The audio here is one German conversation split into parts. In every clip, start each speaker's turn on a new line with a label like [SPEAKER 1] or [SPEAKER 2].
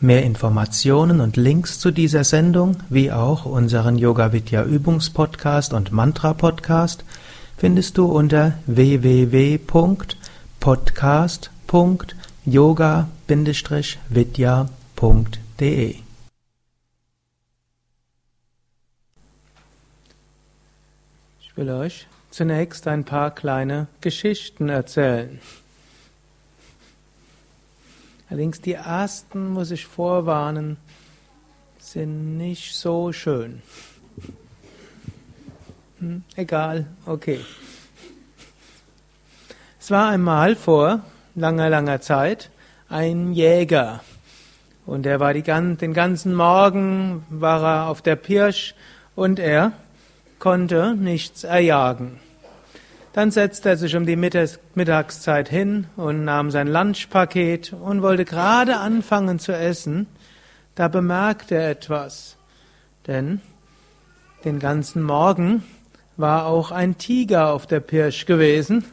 [SPEAKER 1] Mehr Informationen und Links zu dieser Sendung, wie auch unseren Yoga Vidya Übungspodcast und Mantra Podcast findest du unter www.podcast.yoga-vidya.de. Ich will euch zunächst ein paar kleine Geschichten erzählen. Allerdings die ersten, muss ich vorwarnen, sind nicht so schön. Hm, egal, okay. Es war einmal vor langer, langer Zeit ein Jäger. Und er war die, den ganzen Morgen war er auf der Pirsch und er konnte nichts erjagen. Dann setzte er sich um die Mittagszeit hin und nahm sein Lunchpaket und wollte gerade anfangen zu essen. Da bemerkte er etwas. Denn den ganzen Morgen war auch ein Tiger auf der Pirsch gewesen.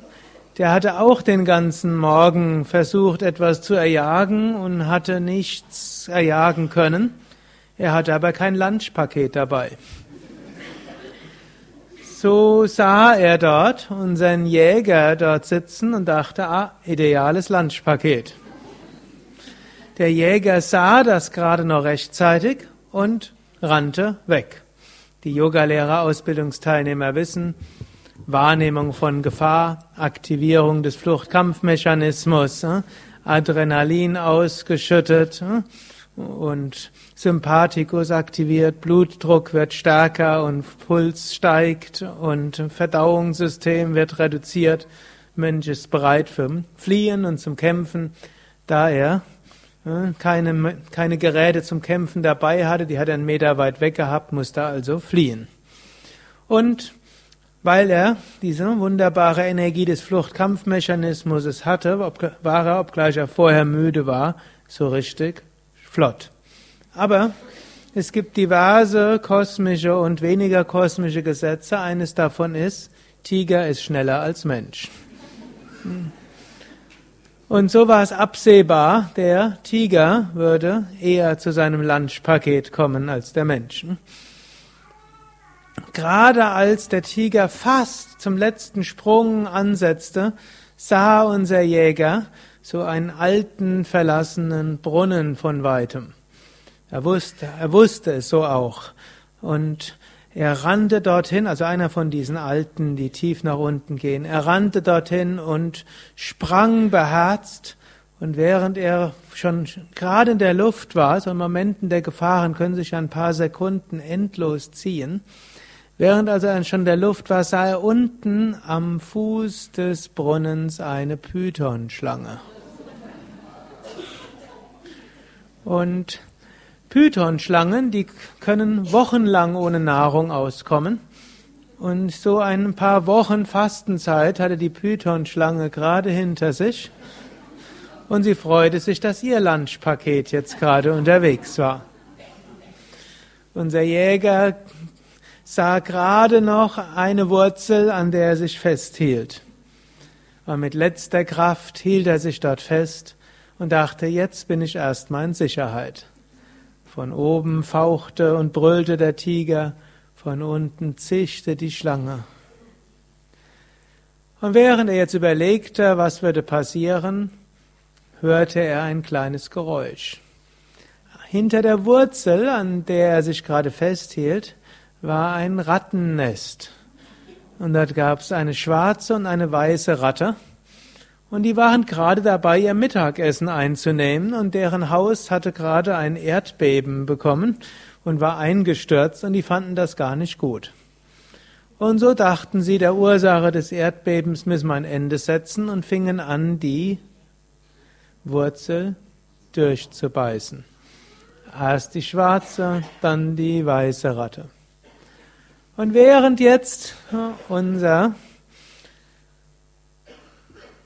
[SPEAKER 1] Der hatte auch den ganzen Morgen versucht, etwas zu erjagen und hatte nichts erjagen können. Er hatte aber kein Lunchpaket dabei. So sah er dort unseren Jäger dort sitzen und dachte, ah, ideales Lunchpaket. Der Jäger sah das gerade noch rechtzeitig und rannte weg. Die Yogalehrer-Ausbildungsteilnehmer wissen, Wahrnehmung von Gefahr, Aktivierung des Fluchtkampfmechanismus, äh, Adrenalin ausgeschüttet äh, und Sympathikus aktiviert, Blutdruck wird stärker und Puls steigt und Verdauungssystem wird reduziert. Mensch ist bereit für Fliehen und zum Kämpfen, da er äh, keine, keine Geräte zum Kämpfen dabei hatte, die hat er einen Meter weit weg gehabt, musste also fliehen. Und weil er diese wunderbare Energie des Fluchtkampfmechanismus hatte, war er, obgleich er vorher müde war, so richtig flott. Aber es gibt diverse kosmische und weniger kosmische Gesetze. Eines davon ist, Tiger ist schneller als Mensch. Und so war es absehbar, der Tiger würde eher zu seinem Lunchpaket kommen als der Mensch. Gerade als der Tiger fast zum letzten Sprung ansetzte, sah unser Jäger so einen alten, verlassenen Brunnen von weitem. Er wusste, er wusste es so auch. Und er rannte dorthin, also einer von diesen Alten, die tief nach unten gehen. Er rannte dorthin und sprang beherzt. Und während er schon gerade in der Luft war, so in Momenten der Gefahren können sich ein paar Sekunden endlos ziehen, während also er schon in der Luft war, sah er unten am Fuß des Brunnens eine Pythonschlange. Und Pythonschlangen, die können wochenlang ohne Nahrung auskommen. Und so ein paar Wochen Fastenzeit hatte die Pythonschlange gerade hinter sich. Und sie freute sich, dass ihr Lunchpaket jetzt gerade unterwegs war. Unser Jäger sah gerade noch eine Wurzel, an der er sich festhielt. Aber mit letzter Kraft hielt er sich dort fest und dachte, jetzt bin ich erstmal in Sicherheit. Von oben fauchte und brüllte der Tiger, von unten zischte die Schlange. Und während er jetzt überlegte, was würde passieren, hörte er ein kleines Geräusch. Hinter der Wurzel, an der er sich gerade festhielt, war ein Rattennest. Und dort gab es eine schwarze und eine weiße Ratte. Und die waren gerade dabei, ihr Mittagessen einzunehmen und deren Haus hatte gerade ein Erdbeben bekommen und war eingestürzt und die fanden das gar nicht gut. Und so dachten sie, der Ursache des Erdbebens müssen wir ein Ende setzen und fingen an, die Wurzel durchzubeißen. Erst die schwarze, dann die weiße Ratte. Und während jetzt unser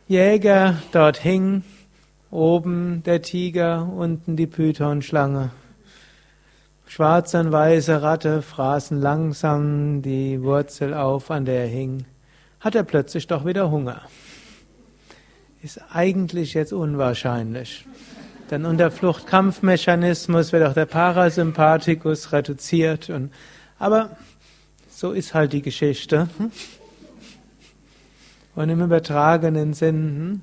[SPEAKER 1] Jäger dort hing, oben der Tiger, unten die Pythonschlange, schwarze und weiße Ratte fraßen langsam die Wurzel auf, an der er hing, hat er plötzlich doch wieder Hunger. Ist eigentlich jetzt unwahrscheinlich. Denn unter Fluchtkampfmechanismus wird auch der Parasympathikus reduziert. Und, aber so ist halt die Geschichte. Und im übertragenen Sinn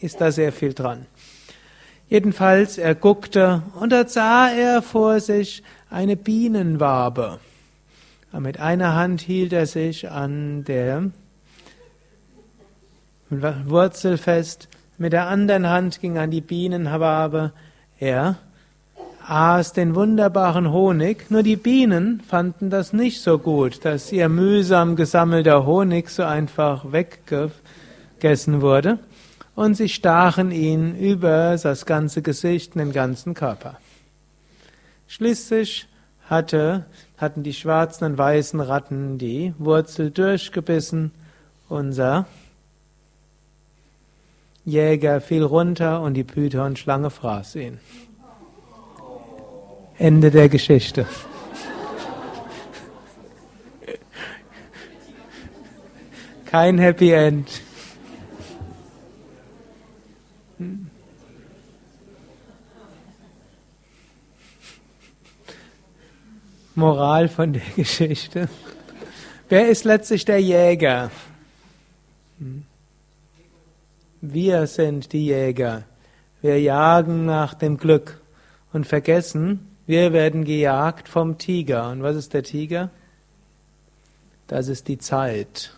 [SPEAKER 1] ist da sehr viel dran. Jedenfalls, er guckte und da sah er vor sich eine Bienenwabe. mit einer Hand hielt er sich an der Wurzel fest mit der anderen Hand ging an die Bienenwabe. Er aß den wunderbaren Honig, nur die Bienen fanden das nicht so gut, dass ihr mühsam gesammelter Honig so einfach weggegessen wurde, und sie stachen ihn über das ganze Gesicht und den ganzen Körper. Schließlich hatte, hatten die schwarzen und weißen Ratten die Wurzel durchgebissen, unser Jäger fiel runter und die Python-Schlange fraß ihn. Ende der Geschichte. Kein Happy End. Moral von der Geschichte. Wer ist letztlich der Jäger? Wir sind die Jäger. Wir jagen nach dem Glück und vergessen, wir werden gejagt vom Tiger. Und was ist der Tiger? Das ist die Zeit.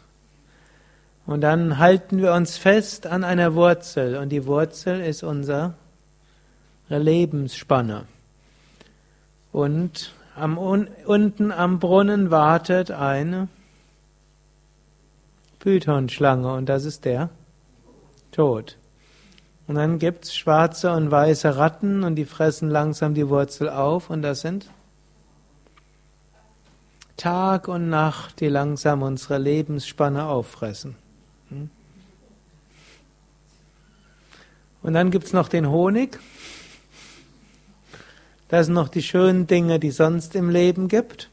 [SPEAKER 1] Und dann halten wir uns fest an einer Wurzel und die Wurzel ist unsere Lebensspanne. Und am, unten am Brunnen wartet eine Pythonschlange und das ist der Tod. Und dann gibt's schwarze und weiße Ratten und die fressen langsam die Wurzel auf und das sind Tag und Nacht, die langsam unsere Lebensspanne auffressen. Hm? Und dann gibt's noch den Honig. Das sind noch die schönen Dinge, die sonst im Leben gibt.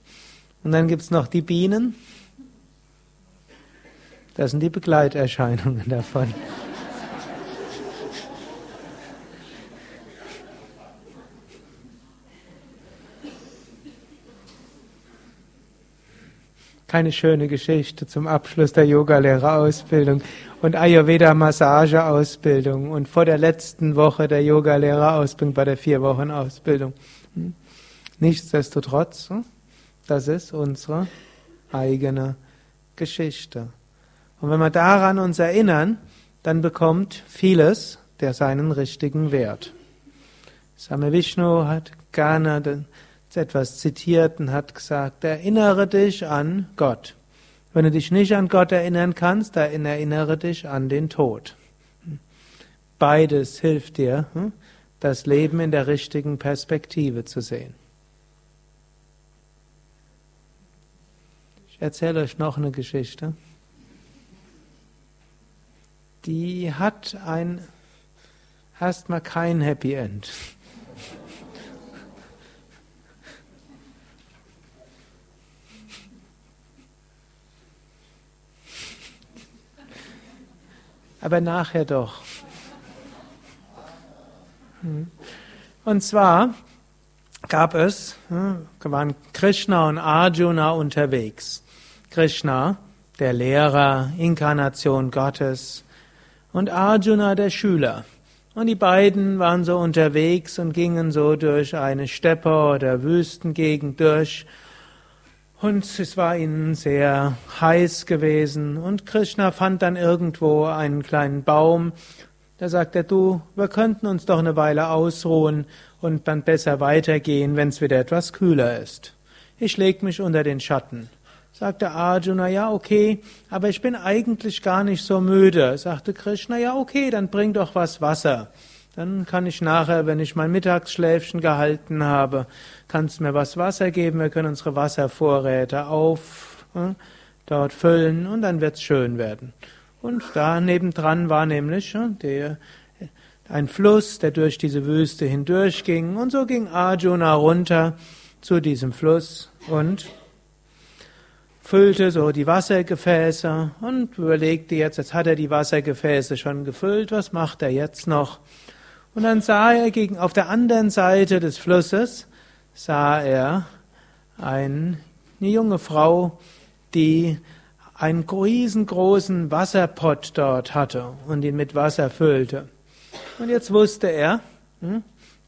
[SPEAKER 1] Und dann gibt's noch die Bienen. Das sind die Begleiterscheinungen davon. Keine schöne Geschichte zum Abschluss der Yogalehrerausbildung und Ayurveda-Massageausbildung und vor der letzten Woche der Yogalehrerausbildung bei der vier Wochen Ausbildung. Hm? Nichtsdestotrotz, hm? das ist unsere eigene Geschichte. Und wenn wir daran uns erinnern, dann bekommt vieles der seinen richtigen Wert. Same Vishnu hat gerne etwas zitiert und hat gesagt, erinnere dich an Gott. Wenn du dich nicht an Gott erinnern kannst, dann erinnere dich an den Tod. Beides hilft dir, hm, das Leben in der richtigen Perspektive zu sehen. Ich erzähle euch noch eine Geschichte. Die hat ein erstmal kein Happy End. Aber nachher doch. Hm. Und zwar gab es, hm, waren Krishna und Arjuna unterwegs. Krishna, der Lehrer, Inkarnation Gottes, und Arjuna, der Schüler. Und die beiden waren so unterwegs und gingen so durch eine Steppe oder Wüstengegend durch und es war ihnen sehr heiß gewesen. Und Krishna fand dann irgendwo einen kleinen Baum. Da sagt er, du, wir könnten uns doch eine Weile ausruhen und dann besser weitergehen, wenn es wieder etwas kühler ist. Ich leg mich unter den Schatten. Sagte Arjuna, ja, okay, aber ich bin eigentlich gar nicht so müde. Sagte Krishna, ja, okay, dann bring doch was Wasser. Dann kann ich nachher, wenn ich mein Mittagsschläfchen gehalten habe, kannst mir was Wasser geben, wir können unsere Wasservorräte auf äh, dort füllen und dann wird's schön werden. Und da nebendran war nämlich äh, der, ein Fluss, der durch diese Wüste hindurchging und so ging Arjuna runter zu diesem Fluss und füllte so die Wassergefäße und überlegte jetzt, jetzt hat er die Wassergefäße schon gefüllt, was macht er jetzt noch? Und dann sah er gegen, auf der anderen Seite des Flusses, sah er ein, eine junge Frau, die einen riesengroßen Wasserpott dort hatte und ihn mit Wasser füllte. Und jetzt wusste er, hm,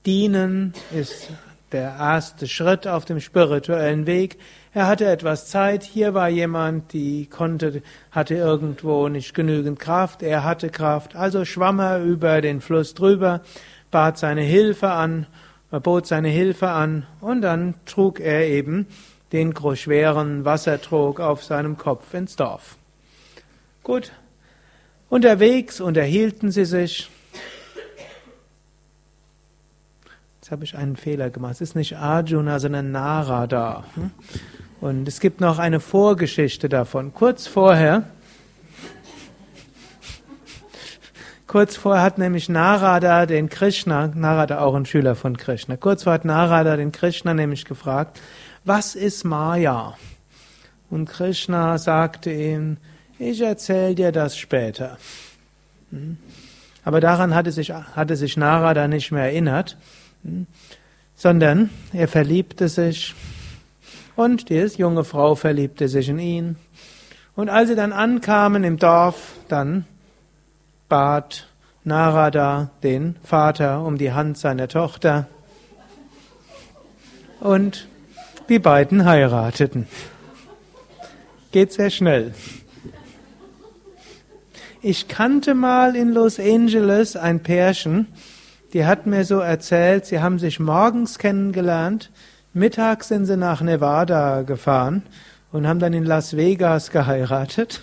[SPEAKER 1] dienen ist der erste Schritt auf dem spirituellen Weg. Er hatte etwas Zeit. Hier war jemand, die konnte, hatte irgendwo nicht genügend Kraft. Er hatte Kraft. Also schwamm er über den Fluss drüber, bat seine Hilfe an, bot seine Hilfe an und dann trug er eben den schweren Wassertrog auf seinem Kopf ins Dorf. Gut. Unterwegs unterhielten sie sich. Jetzt habe ich einen Fehler gemacht. Es ist nicht Arjuna, sondern Narada. Hm? Und es gibt noch eine Vorgeschichte davon. Kurz vorher, kurz vorher hat nämlich Narada den Krishna, Narada auch ein Schüler von Krishna, kurz vorher hat Narada den Krishna nämlich gefragt, was ist Maya? Und Krishna sagte ihm, ich erzähle dir das später. Hm? Aber daran hatte sich, hatte sich Narada nicht mehr erinnert sondern er verliebte sich und die junge Frau verliebte sich in ihn. Und als sie dann ankamen im Dorf, dann bat Narada den Vater um die Hand seiner Tochter und die beiden heirateten. Geht sehr schnell. Ich kannte mal in Los Angeles ein Pärchen, die hat mir so erzählt, sie haben sich morgens kennengelernt, mittags sind sie nach Nevada gefahren und haben dann in Las Vegas geheiratet.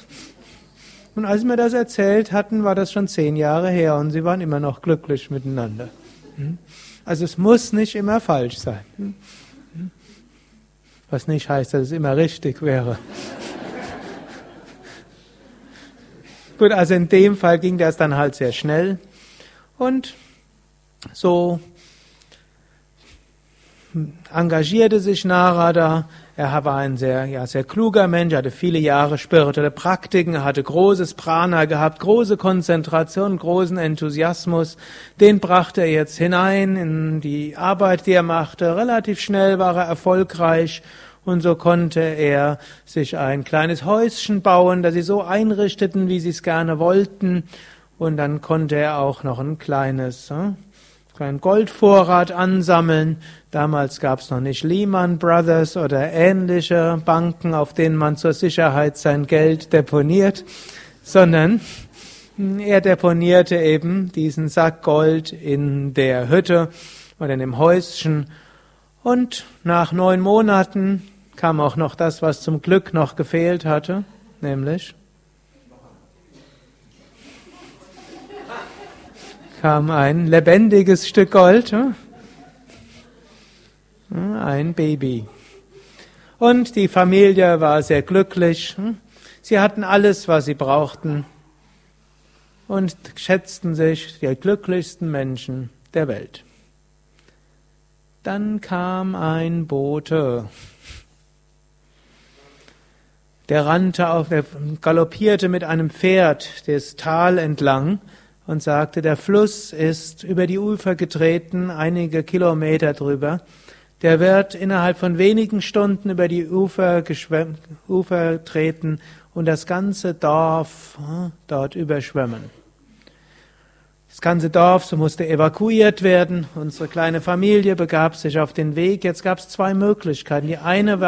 [SPEAKER 1] Und als sie mir das erzählt hatten, war das schon zehn Jahre her und sie waren immer noch glücklich miteinander. Hm? Also es muss nicht immer falsch sein. Hm? Hm? Was nicht heißt, dass es immer richtig wäre. Gut, also in dem Fall ging das dann halt sehr schnell. Und so engagierte sich Narada. Er war ein sehr, ja, sehr kluger Mensch, hatte viele Jahre spirituelle Praktiken, hatte großes Prana gehabt, große Konzentration, großen Enthusiasmus. Den brachte er jetzt hinein in die Arbeit, die er machte. Relativ schnell war er erfolgreich und so konnte er sich ein kleines Häuschen bauen, das sie so einrichteten, wie sie es gerne wollten. Und dann konnte er auch noch ein kleines, hm, kleinen Goldvorrat ansammeln. Damals gab es noch nicht Lehman Brothers oder ähnliche Banken, auf denen man zur Sicherheit sein Geld deponiert, sondern er deponierte eben diesen Sack Gold in der Hütte oder in dem Häuschen und nach neun Monaten kam auch noch das, was zum Glück noch gefehlt hatte, nämlich kam ein lebendiges Stück Gold, hm? ein Baby. Und die Familie war sehr glücklich. Hm? Sie hatten alles, was sie brauchten und schätzten sich die glücklichsten Menschen der Welt. Dann kam ein Bote. Der rannte auf, der galoppierte mit einem Pferd das Tal entlang und sagte, der Fluss ist über die Ufer getreten, einige Kilometer drüber. Der wird innerhalb von wenigen Stunden über die Ufer, Ufer treten und das ganze Dorf hm, dort überschwemmen. Das ganze Dorf so musste evakuiert werden. Unsere kleine Familie begab sich auf den Weg. Jetzt gab es zwei Möglichkeiten. Die eine,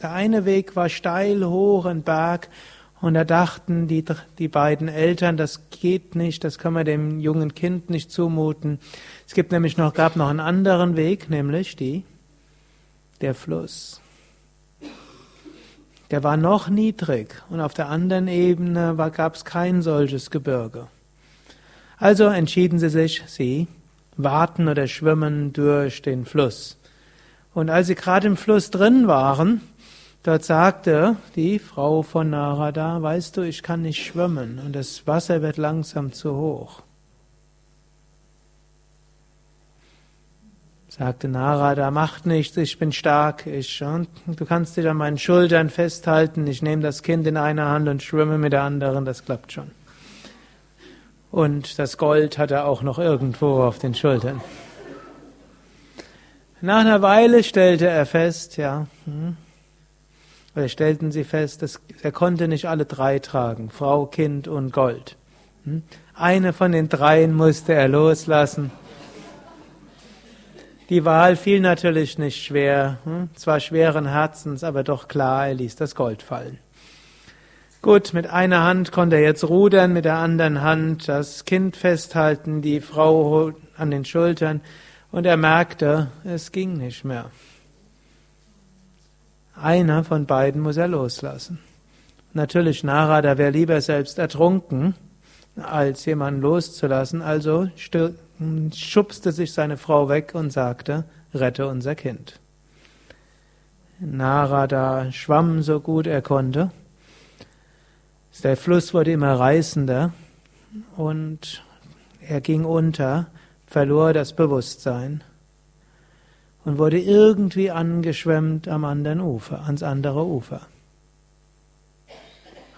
[SPEAKER 1] der eine Weg war steil hoch, ein Berg, und da dachten die, die beiden Eltern, das geht nicht, das können wir dem jungen Kind nicht zumuten. Es gibt nämlich noch, gab noch einen anderen Weg, nämlich die, der Fluss. Der war noch niedrig und auf der anderen Ebene gab es kein solches Gebirge. Also entschieden sie sich, sie warten oder schwimmen durch den Fluss. Und als sie gerade im Fluss drin waren, dort sagte die Frau von Narada, weißt du, ich kann nicht schwimmen und das Wasser wird langsam zu hoch. Sagte Narada, macht nichts, ich bin stark, ich, und du kannst dich an meinen Schultern festhalten, ich nehme das Kind in einer Hand und schwimme mit der anderen, das klappt schon. Und das Gold hat er auch noch irgendwo auf den Schultern. Nach einer Weile stellte er fest, ja, hm, oder stellten sie fest, dass er konnte nicht alle drei tragen, Frau, Kind und Gold. Hm. Eine von den dreien musste er loslassen. Die Wahl fiel natürlich nicht schwer, hm, zwar schweren Herzens, aber doch klar, er ließ das Gold fallen. Gut, mit einer Hand konnte er jetzt rudern, mit der anderen Hand das Kind festhalten, die Frau an den Schultern und er merkte, es ging nicht mehr. Einer von beiden muss er loslassen. Natürlich, Narada wäre lieber selbst ertrunken, als jemanden loszulassen, also schubste sich seine Frau weg und sagte, rette unser Kind. Narada schwamm so gut er konnte der Fluss wurde immer reißender und er ging unter, verlor das Bewusstsein und wurde irgendwie angeschwemmt am anderen Ufer, ans andere Ufer.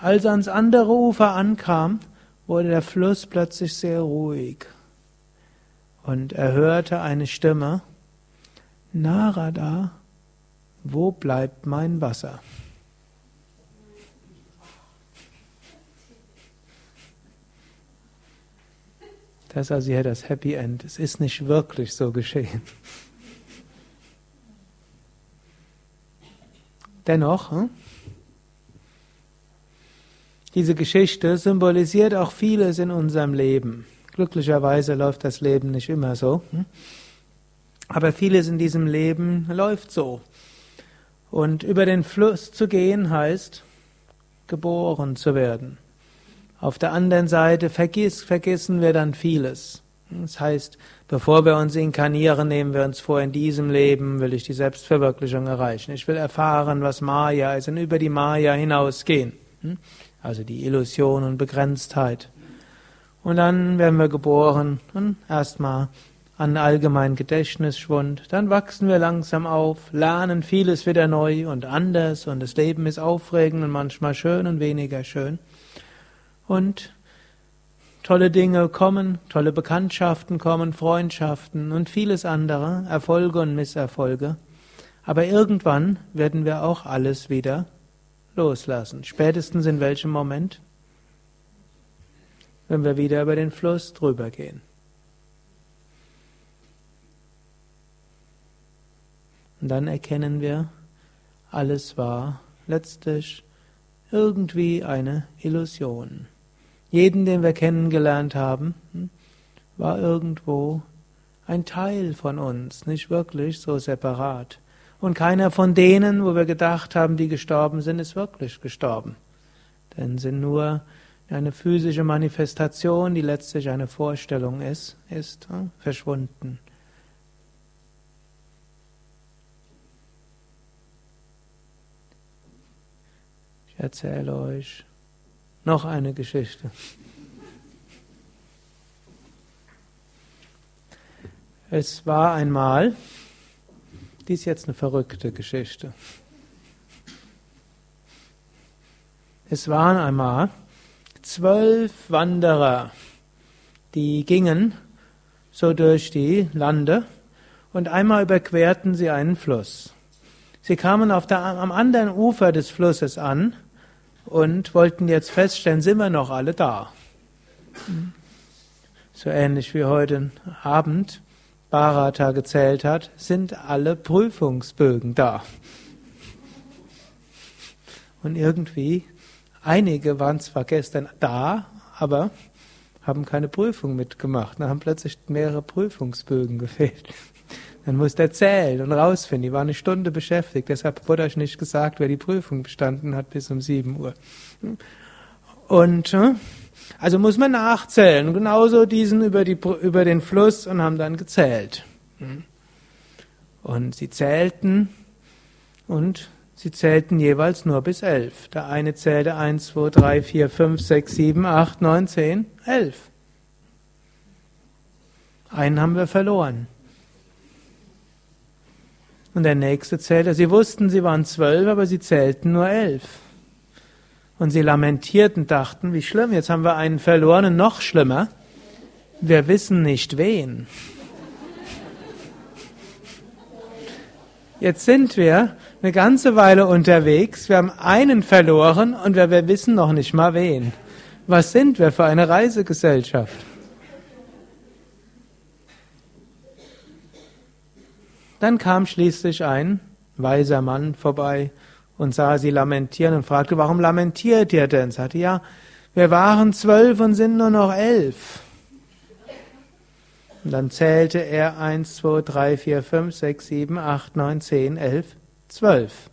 [SPEAKER 1] Als er ans andere Ufer ankam, wurde der Fluss plötzlich sehr ruhig und er hörte eine Stimme, Narada, wo bleibt mein Wasser? Das ist also hier das Happy End. Es ist nicht wirklich so geschehen. Dennoch, hm? diese Geschichte symbolisiert auch vieles in unserem Leben. Glücklicherweise läuft das Leben nicht immer so. Hm? Aber vieles in diesem Leben läuft so. Und über den Fluss zu gehen heißt, geboren zu werden. Auf der anderen Seite vergiss, vergessen wir dann vieles. Das heißt, bevor wir uns inkarnieren, nehmen wir uns vor, in diesem Leben will ich die Selbstverwirklichung erreichen. Ich will erfahren, was Maya ist und über die Maya hinausgehen. Hm? Also die Illusion und Begrenztheit. Und dann werden wir geboren und erstmal an allgemeinen Gedächtnisschwund. Dann wachsen wir langsam auf, lernen vieles wieder neu und anders und das Leben ist aufregend und manchmal schön und weniger schön und tolle Dinge kommen, tolle Bekanntschaften kommen, Freundschaften und vieles andere, Erfolge und Misserfolge. Aber irgendwann werden wir auch alles wieder loslassen. Spätestens in welchem Moment? Wenn wir wieder über den Fluss drüber gehen. Und dann erkennen wir, alles war letztlich irgendwie eine Illusion. Jeden, den wir kennengelernt haben, hm, war irgendwo ein Teil von uns, nicht wirklich so separat. Und keiner von denen, wo wir gedacht haben, die gestorben sind, ist wirklich gestorben. Denn sind nur eine physische Manifestation, die letztlich eine Vorstellung ist, ist hm, verschwunden. Ich erzähle euch noch eine Geschichte. Es war einmal, die ist jetzt eine verrückte Geschichte. Es waren einmal zwölf Wanderer, die gingen so durch die Lande und einmal überquerten sie einen Fluss. Sie kamen auf der, am anderen Ufer des Flusses an und wollten jetzt feststellen, sind wir noch alle da? So ähnlich wie heute Abend Bharata gezählt hat, sind alle Prüfungsbögen da. Und irgendwie, einige waren zwar gestern da, aber haben keine Prüfung mitgemacht. Dann haben plötzlich mehrere Prüfungsbögen gefehlt. Dann musste er zählen und rausfinden. Die waren eine Stunde beschäftigt. Deshalb wurde euch nicht gesagt, wer die Prüfung bestanden hat bis um 7 Uhr. Und äh, Also muss man nachzählen. Genauso diesen über, die, über den Fluss und haben dann gezählt. Und sie zählten und sie zählten jeweils nur bis elf. Der eine zählte eins, zwei, drei, vier, fünf, sechs, sieben, acht, neun, zehn, elf. Einen haben wir verloren. Und der nächste zählte, sie wussten, sie waren zwölf, aber sie zählten nur elf. Und sie lamentierten, dachten, wie schlimm, jetzt haben wir einen verloren, noch schlimmer, wir wissen nicht wen. Jetzt sind wir eine ganze Weile unterwegs, wir haben einen verloren und wir, wir wissen noch nicht mal wen. Was sind wir für eine Reisegesellschaft? Dann kam schließlich ein weiser Mann vorbei und sah sie lamentieren und fragte, warum lamentiert ihr denn? Sagte, ja, wir waren zwölf und sind nur noch elf. Und dann zählte er eins, zwei, drei, vier, fünf, sechs, sieben, acht, neun, zehn, elf, zwölf.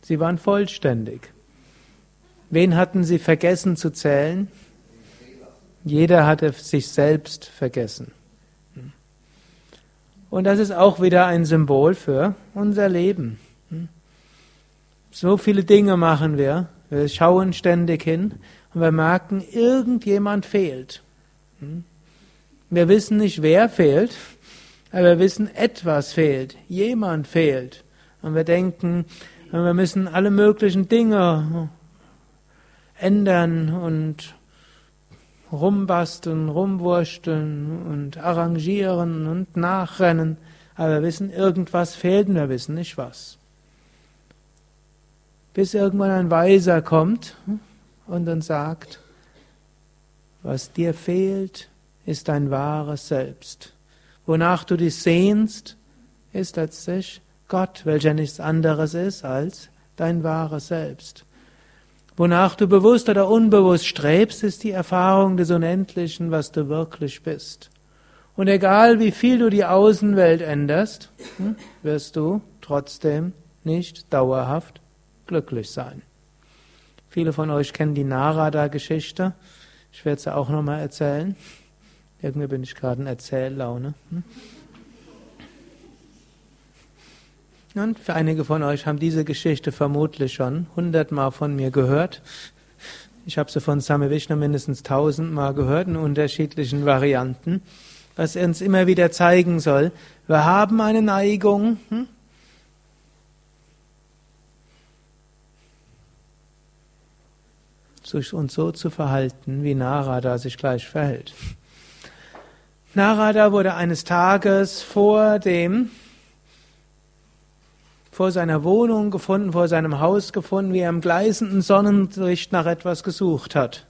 [SPEAKER 1] Sie waren vollständig. Wen hatten sie vergessen zu zählen? Jeder hatte sich selbst vergessen. Und das ist auch wieder ein Symbol für unser Leben. So viele Dinge machen wir. Wir schauen ständig hin und wir merken, irgendjemand fehlt. Wir wissen nicht, wer fehlt, aber wir wissen, etwas fehlt. Jemand fehlt. Und wir denken, wir müssen alle möglichen Dinge ändern und rumbasteln, rumwursteln und arrangieren und nachrennen. Aber wir wissen, irgendwas fehlt und wir wissen nicht was bis irgendwann ein Weiser kommt und dann sagt, was dir fehlt, ist dein wahres Selbst. Wonach du dich sehnst, ist letztlich Gott, welcher nichts anderes ist als dein wahres Selbst. Wonach du bewusst oder unbewusst strebst, ist die Erfahrung des Unendlichen, was du wirklich bist. Und egal wie viel du die Außenwelt änderst, hm, wirst du trotzdem nicht dauerhaft glücklich sein. Viele von euch kennen die Narada-Geschichte. Ich werde sie auch nochmal erzählen. Irgendwie bin ich gerade in Erzähllaune. Hm? Und für einige von euch haben diese Geschichte vermutlich schon hundertmal von mir gehört. Ich habe sie von Same Vishnu mindestens tausendmal gehört in unterschiedlichen Varianten, was uns immer wieder zeigen soll. Wir haben eine Neigung, hm? uns so zu verhalten, wie Narada sich gleich verhält. Narada wurde eines Tages vor dem vor seiner Wohnung gefunden, vor seinem Haus gefunden, wie er im gleißenden Sonnenlicht nach etwas gesucht hat.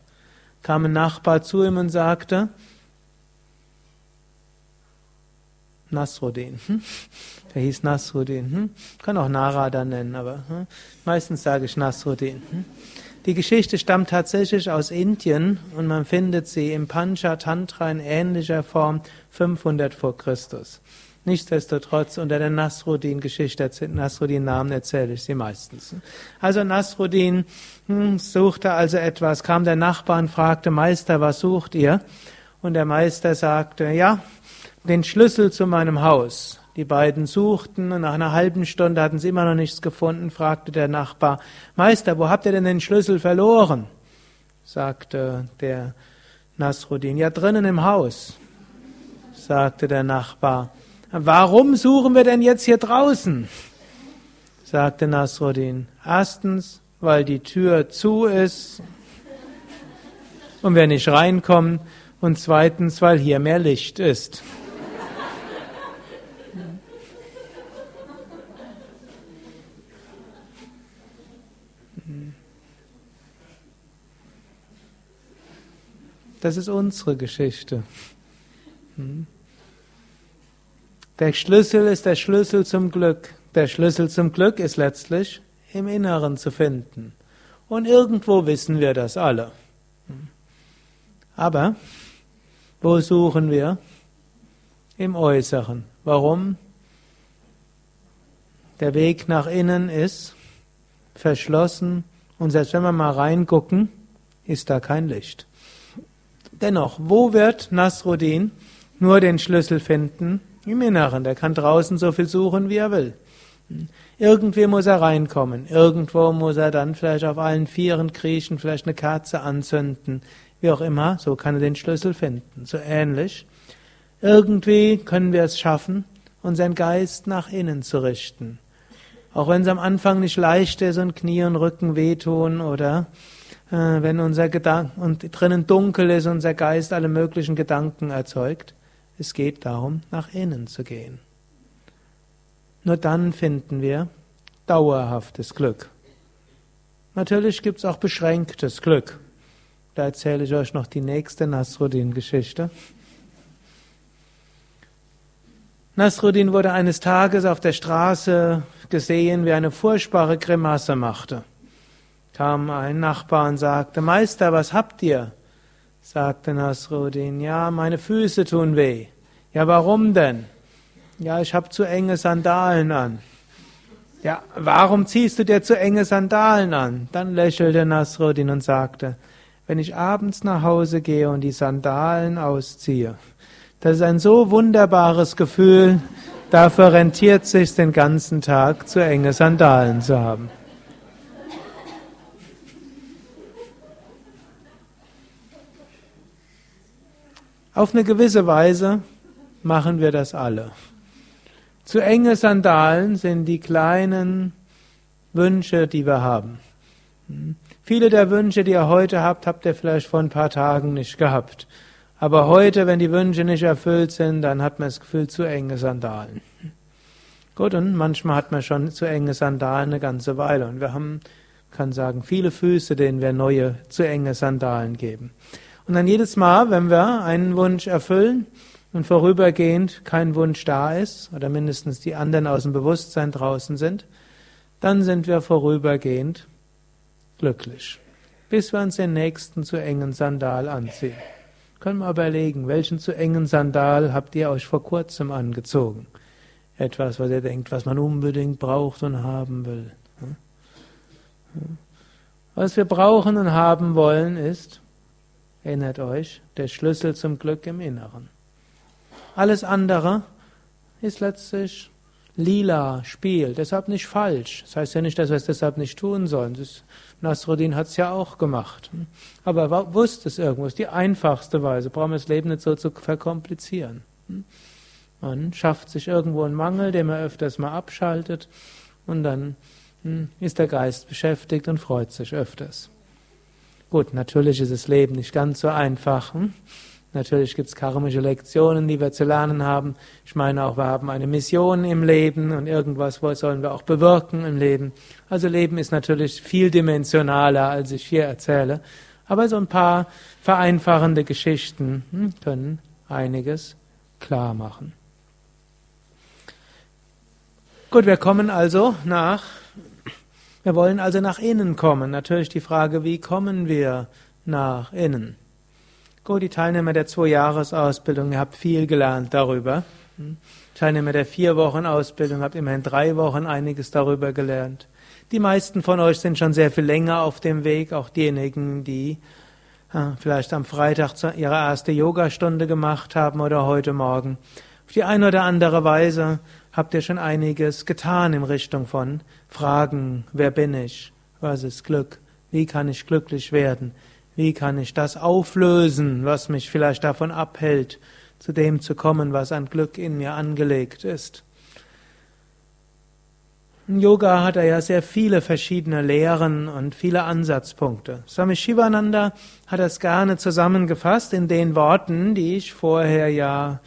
[SPEAKER 1] Kam ein Nachbar zu ihm und sagte, Nasruddin. Hm? Der hieß Nasruddin. Hm? Kann auch Narada nennen, aber hm? meistens sage ich Nasruddin. Hm? Die Geschichte stammt tatsächlich aus Indien und man findet sie im Pancha-Tantra in ähnlicher Form 500 vor Christus. Nichtsdestotrotz unter der Nasruddin-Geschichte, Nasruddin-Namen erzähle ich sie meistens. Also Nasruddin hm, suchte also etwas, kam der Nachbar und fragte, Meister, was sucht ihr? Und der Meister sagte, ja, den Schlüssel zu meinem Haus. Die beiden suchten und nach einer halben Stunde hatten sie immer noch nichts gefunden, fragte der Nachbar, Meister, wo habt ihr denn den Schlüssel verloren? sagte der Nasruddin, ja drinnen im Haus, sagte der Nachbar. Warum suchen wir denn jetzt hier draußen? sagte Nasruddin. Erstens, weil die Tür zu ist und wir nicht reinkommen und zweitens, weil hier mehr Licht ist. Das ist unsere Geschichte. Der Schlüssel ist der Schlüssel zum Glück. Der Schlüssel zum Glück ist letztlich im Inneren zu finden. Und irgendwo wissen wir das alle. Aber wo suchen wir? Im Äußeren. Warum? Der Weg nach innen ist verschlossen und selbst wenn wir mal reingucken, ist da kein Licht. Dennoch, wo wird Nasruddin nur den Schlüssel finden? Im Inneren. Der kann draußen so viel suchen, wie er will. Irgendwie muss er reinkommen. Irgendwo muss er dann vielleicht auf allen Vieren kriechen, vielleicht eine Kerze anzünden. Wie auch immer, so kann er den Schlüssel finden. So ähnlich. Irgendwie können wir es schaffen, unseren Geist nach innen zu richten. Auch wenn es am Anfang nicht leicht ist und Knie und Rücken wehtun oder äh, wenn unser Gedanken und drinnen dunkel ist, unser Geist alle möglichen Gedanken erzeugt. Es geht darum, nach innen zu gehen. Nur dann finden wir dauerhaftes Glück. Natürlich gibt es auch beschränktes Glück. Da erzähle ich euch noch die nächste Nasruddin-Geschichte. Nasruddin wurde eines Tages auf der Straße gesehen, wie eine furchtbare Grimasse machte. Kam ein Nachbar und sagte, Meister, was habt ihr? Sagte Nasruddin, ja, meine Füße tun weh. Ja, warum denn? Ja, ich habe zu enge Sandalen an. Ja, warum ziehst du dir zu enge Sandalen an? Dann lächelte Nasruddin und sagte, wenn ich abends nach Hause gehe und die Sandalen ausziehe, das ist ein so wunderbares Gefühl, dafür rentiert sich den ganzen Tag zu enge Sandalen zu haben. Auf eine gewisse Weise machen wir das alle. Zu enge Sandalen sind die kleinen Wünsche, die wir haben. Viele der Wünsche, die ihr heute habt, habt ihr vielleicht vor ein paar Tagen nicht gehabt. Aber heute, wenn die Wünsche nicht erfüllt sind, dann hat man das Gefühl, zu enge Sandalen. Gut, und manchmal hat man schon zu enge Sandalen eine ganze Weile. Und wir haben, kann sagen, viele Füße, denen wir neue, zu enge Sandalen geben. Und dann jedes Mal, wenn wir einen Wunsch erfüllen und vorübergehend kein Wunsch da ist, oder mindestens die anderen aus dem Bewusstsein draußen sind, dann sind wir vorübergehend glücklich, bis wir uns den nächsten zu engen Sandal anziehen. Können wir überlegen, welchen zu engen Sandal habt ihr euch vor kurzem angezogen? Etwas, was ihr denkt, was man unbedingt braucht und haben will. Was wir brauchen und haben wollen ist Erinnert euch, der Schlüssel zum Glück im Inneren. Alles andere ist letztlich lila Spiel, deshalb nicht falsch. Das heißt ja nicht, dass wir es deshalb nicht tun sollen. Das, Nasruddin hat es ja auch gemacht. Aber er wusste es irgendwo. Das ist die einfachste Weise. Brauchen wir das Leben nicht so zu verkomplizieren. Man schafft sich irgendwo einen Mangel, den man öfters mal abschaltet und dann hm, ist der Geist beschäftigt und freut sich öfters. Gut, natürlich ist das Leben nicht ganz so einfach. Hm? Natürlich gibt es karmische Lektionen, die wir zu lernen haben. Ich meine auch, wir haben eine Mission im Leben und irgendwas sollen wir auch bewirken im Leben. Also Leben ist natürlich vieldimensionaler, als ich hier erzähle. Aber so ein paar vereinfachende Geschichten hm, können einiges klar machen. Gut, wir kommen also nach wir wollen also nach innen kommen. Natürlich die Frage, wie kommen wir nach innen? Gut, die Teilnehmer der Zwei-Jahres-Ausbildung, ihr habt viel gelernt darüber. Hm? Teilnehmer der vier Wochen Ausbildung habt immerhin drei Wochen einiges darüber gelernt. Die meisten von euch sind schon sehr viel länger auf dem Weg, auch diejenigen, die äh, vielleicht am Freitag ihre erste Yogastunde gemacht haben oder heute Morgen. Auf die eine oder andere Weise habt ihr schon einiges getan in Richtung von Fragen, wer bin ich? Was ist Glück? Wie kann ich glücklich werden? Wie kann ich das auflösen, was mich vielleicht davon abhält, zu dem zu kommen, was an Glück in mir angelegt ist? Yoga hat er ja sehr viele verschiedene Lehren und viele Ansatzpunkte. Swami Shivananda hat das gerne zusammengefasst in den Worten, die ich vorher ja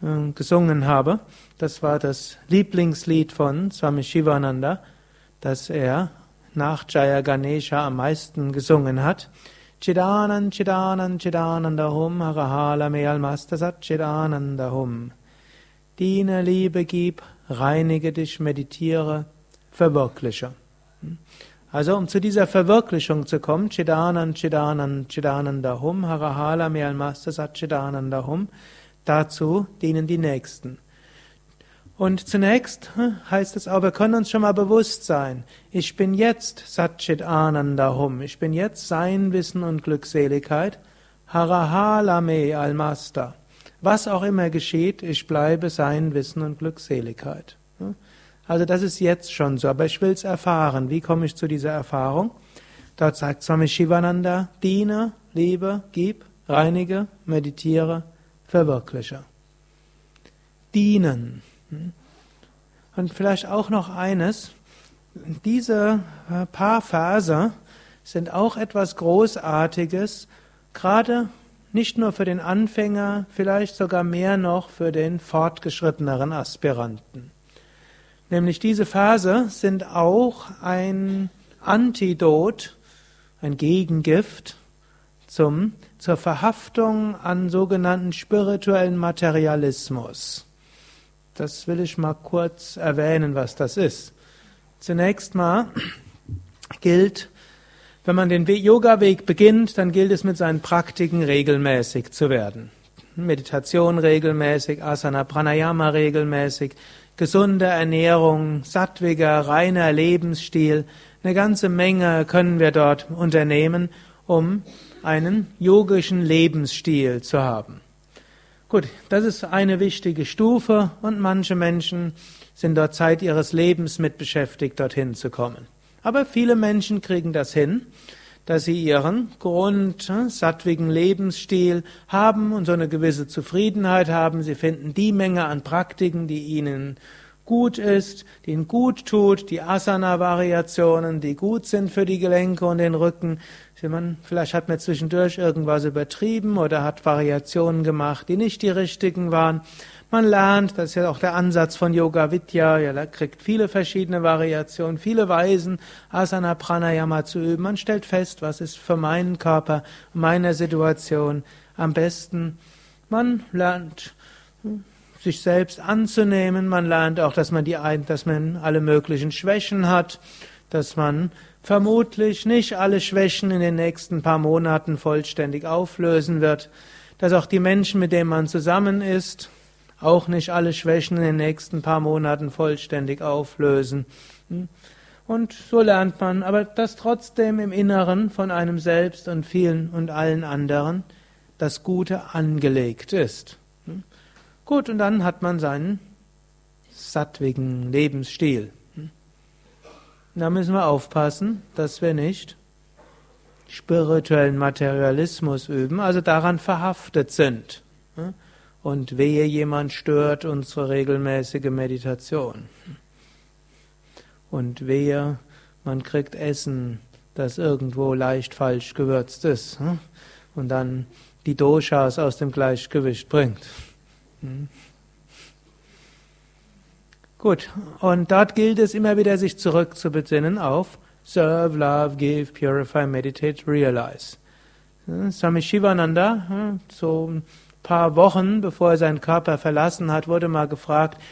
[SPEAKER 1] äh, gesungen habe. Das war das Lieblingslied von Swami Shivananda, das er nach Jaya Ganesha am meisten gesungen hat. Chidanan, Chidanan, Chidananda Hum, Harahala Mealmastasat Chidananda Hum. Diene, Liebe, gib, reinige dich, meditiere, verwirkliche. Also, um zu dieser Verwirklichung zu kommen, Chidanan, Chidanan, Chidananda Hum, Harahala Mealmastasat Chidananda Hum, dazu dienen die Nächsten. Und zunächst hm, heißt es auch, wir können uns schon mal bewusst sein, ich bin jetzt Satchit Ananda Hum, ich bin jetzt Sein, Wissen und Glückseligkeit. Harahalame Almaster. Was auch immer geschieht, ich bleibe sein Wissen und Glückseligkeit. Also das ist jetzt schon so, aber ich will es erfahren. Wie komme ich zu dieser Erfahrung? Dort sagt Swami Shivananda, diene, liebe, gib, reinige, meditiere, verwirkliche. Dienen. Und vielleicht auch noch eines, diese äh, paar Verse sind auch etwas Großartiges, gerade nicht nur für den Anfänger, vielleicht sogar mehr noch für den fortgeschritteneren Aspiranten. Nämlich diese Verse sind auch ein Antidot, ein Gegengift zum, zur Verhaftung an sogenannten spirituellen Materialismus. Das will ich mal kurz erwähnen, was das ist. Zunächst mal gilt, wenn man den Yoga-Weg beginnt, dann gilt es mit seinen Praktiken regelmäßig zu werden. Meditation regelmäßig, Asana Pranayama regelmäßig, gesunde Ernährung, sattwiger, reiner Lebensstil. Eine ganze Menge können wir dort unternehmen, um einen yogischen Lebensstil zu haben. Gut, das ist eine wichtige Stufe und manche Menschen sind dort Zeit ihres Lebens mit beschäftigt, dorthin zu kommen. Aber viele Menschen kriegen das hin, dass sie ihren grundsattwigen Lebensstil haben und so eine gewisse Zufriedenheit haben. Sie finden die Menge an Praktiken, die ihnen gut ist, die ihnen gut tut, die Asana-Variationen, die gut sind für die Gelenke und den Rücken. Vielleicht hat man zwischendurch irgendwas übertrieben oder hat Variationen gemacht, die nicht die richtigen waren. Man lernt, das ist ja auch der Ansatz von Yoga Vidya, ja, kriegt viele verschiedene Variationen, viele Weisen, Asana Pranayama zu üben. Man stellt fest, was ist für meinen Körper, meine Situation am besten. Man lernt, sich selbst anzunehmen. Man lernt auch, dass man die, dass man alle möglichen Schwächen hat, dass man vermutlich nicht alle Schwächen in den nächsten paar Monaten vollständig auflösen wird, dass auch die Menschen, mit denen man zusammen ist, auch nicht alle Schwächen in den nächsten paar Monaten vollständig auflösen. Hm? Und so lernt man, aber dass trotzdem im Inneren von einem selbst und vielen und allen anderen das Gute angelegt ist. Hm? Gut, und dann hat man seinen sattwigen Lebensstil. Hm? Da müssen wir aufpassen, dass wir nicht spirituellen Materialismus üben, also daran verhaftet sind und wehe jemand stört unsere regelmäßige Meditation. Und wehe, man kriegt Essen, das irgendwo leicht falsch gewürzt ist hm? und dann die Doshas aus dem Gleichgewicht bringt. Hm? Gut, und dort gilt es immer wieder, sich zurückzubesinnen auf Serve, Love, Give, Purify, Meditate, Realize. Hm? Swami Shivananda, so paar Wochen, bevor er seinen Körper verlassen hat, wurde mal gefragt,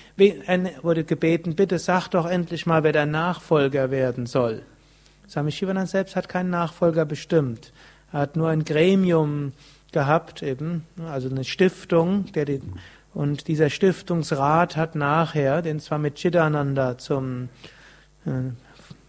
[SPEAKER 1] wurde gebeten, bitte sag doch endlich mal, wer der Nachfolger werden soll. Swami Shivanand selbst hat keinen Nachfolger bestimmt. Er hat nur ein Gremium gehabt, eben, also eine Stiftung, der die, und dieser Stiftungsrat hat nachher den Swami Chidananda zum äh,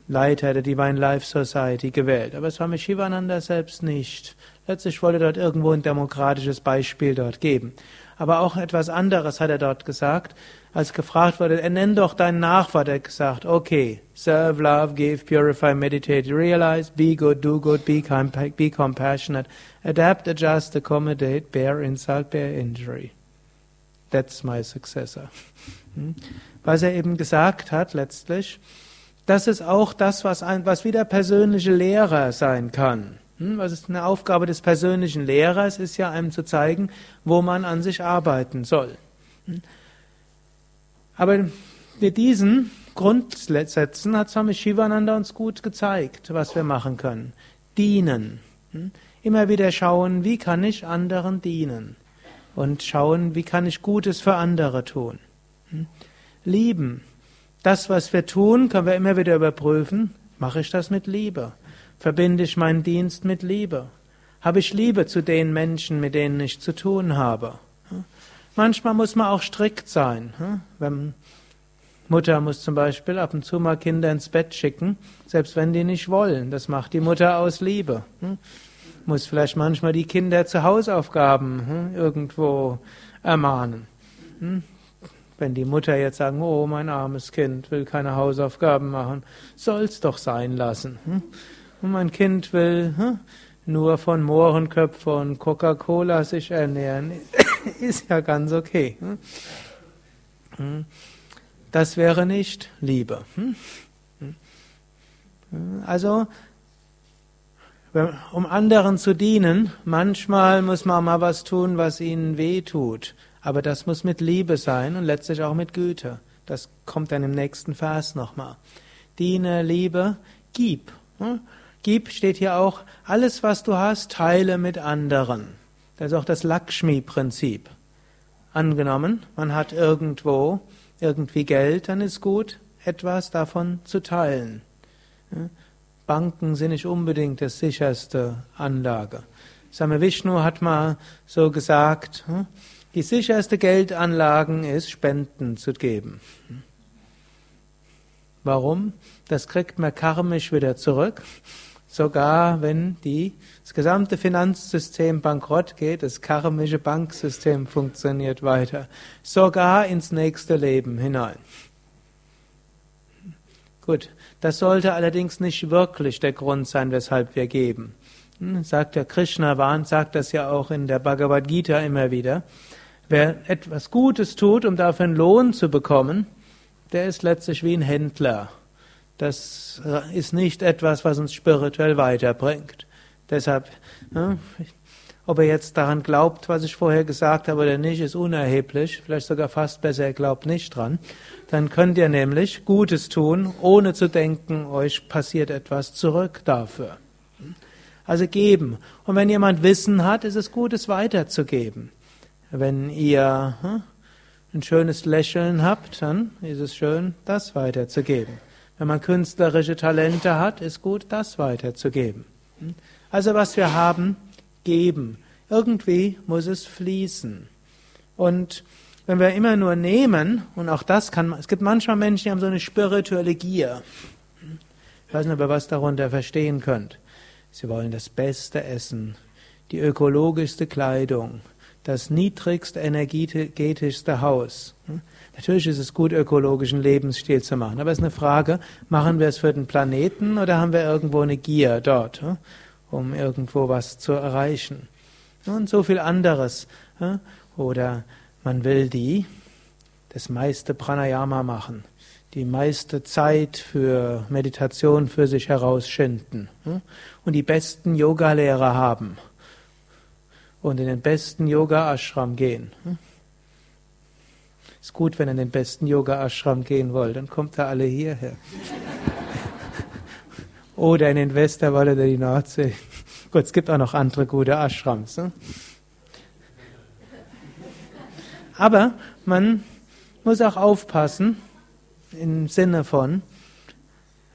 [SPEAKER 1] Leiter der Divine Life Society gewählt. Aber Swami Shivananda selbst nicht. Letztlich wollte er dort irgendwo ein demokratisches Beispiel dort geben. Aber auch etwas anderes hat er dort gesagt, als gefragt wurde, er nennt doch deinen Nachwort, er gesagt, okay, serve, love, give, purify, meditate, realize, be good, do good, be, be compassionate, adapt, adjust, accommodate, bear insult, bear injury. That's my successor. Hm? Was er eben gesagt hat letztlich, das ist auch das, was, ein, was wieder persönliche Lehrer sein kann. Hm, was ist eine Aufgabe des persönlichen Lehrers? Ist ja einem zu zeigen, wo man an sich arbeiten soll. Hm. Aber mit diesen Grundsätzen hat Swami Shivananda uns gut gezeigt, was wir machen können. Dienen. Hm. Immer wieder schauen, wie kann ich anderen dienen? Und schauen, wie kann ich Gutes für andere tun? Lieben. Das, was wir tun, können wir immer wieder überprüfen. Mache ich das mit Liebe? Verbinde ich meinen Dienst mit Liebe? Habe ich Liebe zu den Menschen, mit denen ich zu tun habe? Manchmal muss man auch strikt sein. Wenn Mutter muss zum Beispiel ab und zu mal Kinder ins Bett schicken, selbst wenn die nicht wollen. Das macht die Mutter aus Liebe. muss vielleicht manchmal die Kinder zu Hausaufgaben hm, irgendwo ermahnen. Hm? Wenn die Mutter jetzt sagen, oh, mein armes Kind will keine Hausaufgaben machen, soll's doch sein lassen. Hm? Und mein Kind will hm, nur von Mohrenköpfe und Coca-Cola sich ernähren, ist ja ganz okay. Hm? Hm? Das wäre nicht Liebe. Hm? Also, um anderen zu dienen, manchmal muss man mal was tun, was ihnen weh tut. Aber das muss mit Liebe sein und letztlich auch mit Güte. Das kommt dann im nächsten Vers nochmal. Diene, Liebe, gib. Gib steht hier auch, alles was du hast, teile mit anderen. Das ist auch das Lakshmi-Prinzip. Angenommen, man hat irgendwo irgendwie Geld, dann ist gut, etwas davon zu teilen. Banken sind nicht unbedingt das sicherste Anlage. Same Vishnu hat mal so gesagt, hm, die sicherste Geldanlagen ist Spenden zu geben. Warum? Das kriegt man karmisch wieder zurück. Sogar wenn die, das gesamte Finanzsystem bankrott geht, das karmische Banksystem funktioniert weiter. Sogar ins nächste Leben hinein. Gut, das sollte allerdings nicht wirklich der Grund sein, weshalb wir geben. Hm, sagt der Krishna warnt, sagt das ja auch in der Bhagavad Gita immer wieder. Wer etwas Gutes tut, um dafür einen Lohn zu bekommen, der ist letztlich wie ein Händler. Das ist nicht etwas, was uns spirituell weiterbringt. Deshalb, ja, ob er jetzt daran glaubt, was ich vorher gesagt habe oder nicht, ist unerheblich. Vielleicht sogar fast besser, er glaubt nicht dran. Dann könnt ihr nämlich Gutes tun, ohne zu denken, euch passiert etwas zurück dafür. Also geben. Und wenn jemand Wissen hat, ist es gut, es weiterzugeben. Wenn ihr hm, ein schönes Lächeln habt, dann ist es schön, das weiterzugeben. Wenn man künstlerische Talente hat, ist gut, das weiterzugeben. Also was wir haben, geben. Irgendwie muss es fließen. Und wenn wir immer nur nehmen, und auch das kann es gibt manchmal Menschen, die haben so eine spirituelle Gier. Ich weiß nicht, ob ihr was darunter verstehen könnt. Sie wollen das Beste essen, die ökologischste Kleidung, das niedrigst energetischste Haus. Natürlich ist es gut, ökologischen Lebensstil zu machen, aber es ist eine Frage, machen wir es für den Planeten oder haben wir irgendwo eine Gier dort? um irgendwo was zu erreichen. Und so viel anderes. Oder man will die, das meiste Pranayama machen, die meiste Zeit für Meditation für sich herausschinden und die besten Yogalehrer haben und in den besten Yoga-Ashram gehen. Ist gut, wenn ihr in den besten Yoga-Ashram gehen wollt, dann kommt ihr alle hierher. Oder in den Westerwald oder die Nordsee. Gut, es gibt auch noch andere gute Ashrams. Ne? Aber man muss auch aufpassen, im Sinne von,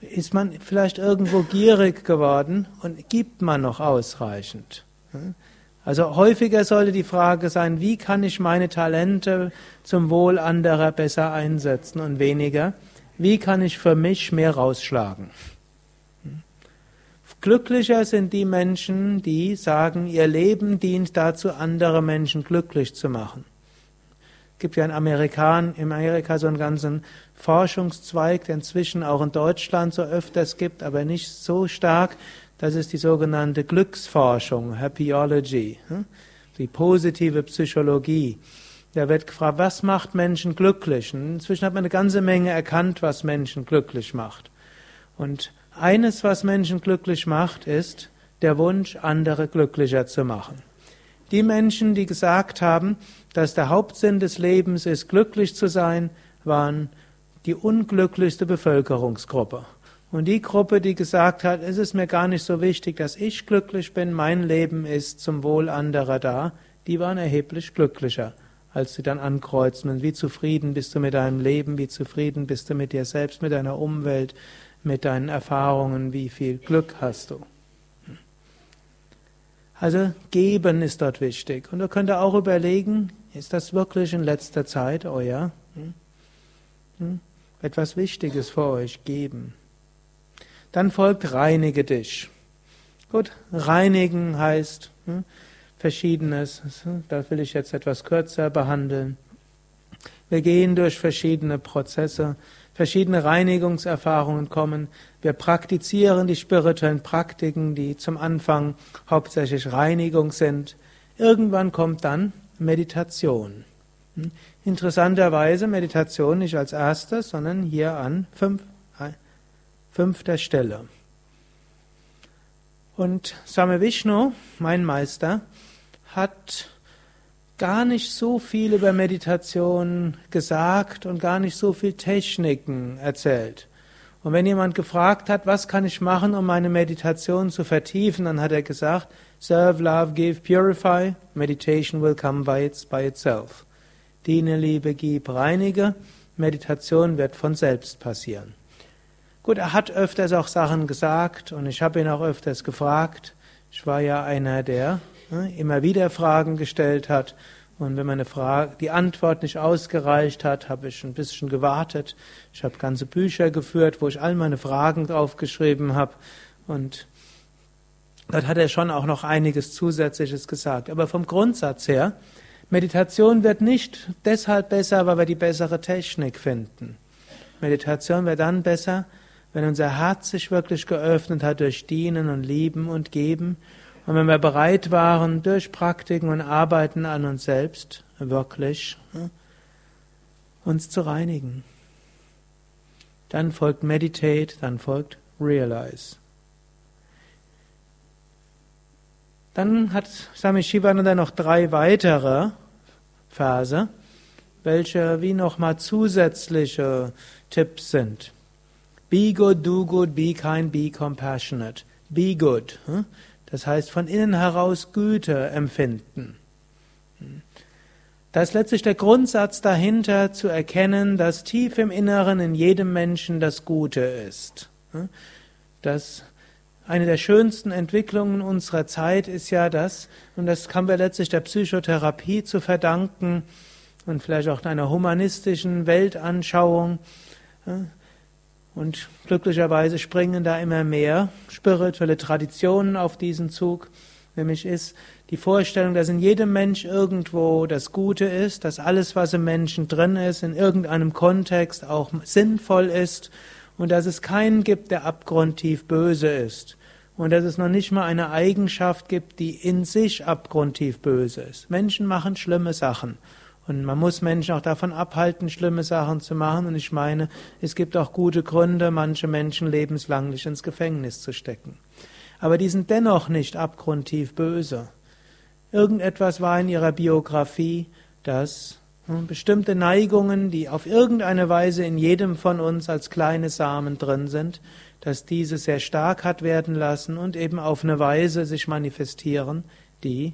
[SPEAKER 1] ist man vielleicht irgendwo gierig geworden und gibt man noch ausreichend? Also häufiger sollte die Frage sein, wie kann ich meine Talente zum Wohl anderer besser einsetzen und weniger, wie kann ich für mich mehr rausschlagen? Glücklicher sind die Menschen, die sagen, ihr Leben dient dazu, andere Menschen glücklich zu machen. Es gibt ja in Amerika, in Amerika so einen ganzen Forschungszweig, der inzwischen auch in Deutschland so öfters gibt, aber nicht so stark. Das ist die sogenannte Glücksforschung, Happyology, hm? die positive Psychologie. Da wird gefragt, was macht Menschen glücklich? Und inzwischen hat man eine ganze Menge erkannt, was Menschen glücklich macht. Und eines, was Menschen glücklich macht, ist der Wunsch, andere glücklicher zu machen. Die Menschen, die gesagt haben, dass der Hauptsinn des Lebens ist, glücklich zu sein, waren die unglücklichste Bevölkerungsgruppe. Und die Gruppe, die gesagt hat, es ist mir gar nicht so wichtig, dass ich glücklich bin, mein Leben ist zum Wohl anderer da, die waren erheblich glücklicher, als sie dann ankreuzen. wie zufrieden bist du mit deinem Leben, wie zufrieden bist du mit dir selbst, mit deiner Umwelt, mit deinen Erfahrungen, wie viel Glück hast du. Also geben ist dort wichtig. Und ihr könnt auch überlegen, ist das wirklich in letzter Zeit euer hm? Hm? etwas Wichtiges für euch geben? Dann folgt reinige dich. Gut, reinigen heißt hm, verschiedenes. Da will ich jetzt etwas kürzer behandeln. Wir gehen durch verschiedene Prozesse, verschiedene Reinigungserfahrungen kommen. Wir praktizieren die spirituellen Praktiken, die zum Anfang hauptsächlich Reinigung sind. Irgendwann kommt dann Meditation. Hm? Interessanterweise Meditation nicht als erstes, sondern hier an fünf, fünfter Stelle. Und Same Vishnu, mein Meister, hat gar nicht so viel über Meditation gesagt und gar nicht so viel Techniken erzählt. Und wenn jemand gefragt hat, was kann ich machen, um meine Meditation zu vertiefen, dann hat er gesagt, Serve, love, give, purify, meditation will come by, its, by itself. Diene, liebe, gib, reinige, Meditation wird von selbst passieren. Gut, er hat öfters auch Sachen gesagt und ich habe ihn auch öfters gefragt. Ich war ja einer, der ne, immer wieder Fragen gestellt hat. Und wenn meine Frage, die Antwort nicht ausgereicht hat, habe ich ein bisschen gewartet. Ich habe ganze Bücher geführt, wo ich all meine Fragen draufgeschrieben habe. Und dort hat er schon auch noch einiges Zusätzliches gesagt. Aber vom Grundsatz her, Meditation wird nicht deshalb besser, weil wir die bessere Technik finden. Meditation wird dann besser, wenn unser Herz sich wirklich geöffnet hat durch Dienen und Lieben und Geben und wenn wir bereit waren, durch Praktiken und Arbeiten an uns selbst wirklich uns zu reinigen. Dann folgt Meditate, dann folgt Realize. Dann hat Swami Shivananda noch drei weitere Verse, welche wie nochmal zusätzliche Tipps sind. Be good, do good, be kind, be compassionate. Be good. Hm? Das heißt, von innen heraus Güte empfinden. Hm? Da ist letztlich der Grundsatz dahinter, zu erkennen, dass tief im Inneren in jedem Menschen das Gute ist. Hm? Das eine der schönsten Entwicklungen unserer Zeit ist ja das, und das haben wir letztlich der Psychotherapie zu verdanken und vielleicht auch einer humanistischen Weltanschauung, und glücklicherweise springen da immer mehr spirituelle Traditionen auf diesen Zug. Nämlich ist die Vorstellung, dass in jedem Mensch irgendwo das Gute ist, dass alles, was im Menschen drin ist, in irgendeinem Kontext auch sinnvoll ist und dass es keinen gibt, der abgrundtief böse ist. Und dass es noch nicht mal eine Eigenschaft gibt, die in sich abgrundtief böse ist. Menschen machen schlimme Sachen. Und man muss Menschen auch davon abhalten, schlimme Sachen zu machen. Und ich meine, es gibt auch gute Gründe, manche Menschen lebenslang nicht ins Gefängnis zu stecken. Aber die sind dennoch nicht abgrundtief böse. Irgendetwas war in ihrer Biografie, dass hm, bestimmte Neigungen, die auf irgendeine Weise in jedem von uns als kleine Samen drin sind, dass diese sehr stark hat werden lassen und eben auf eine Weise sich manifestieren, die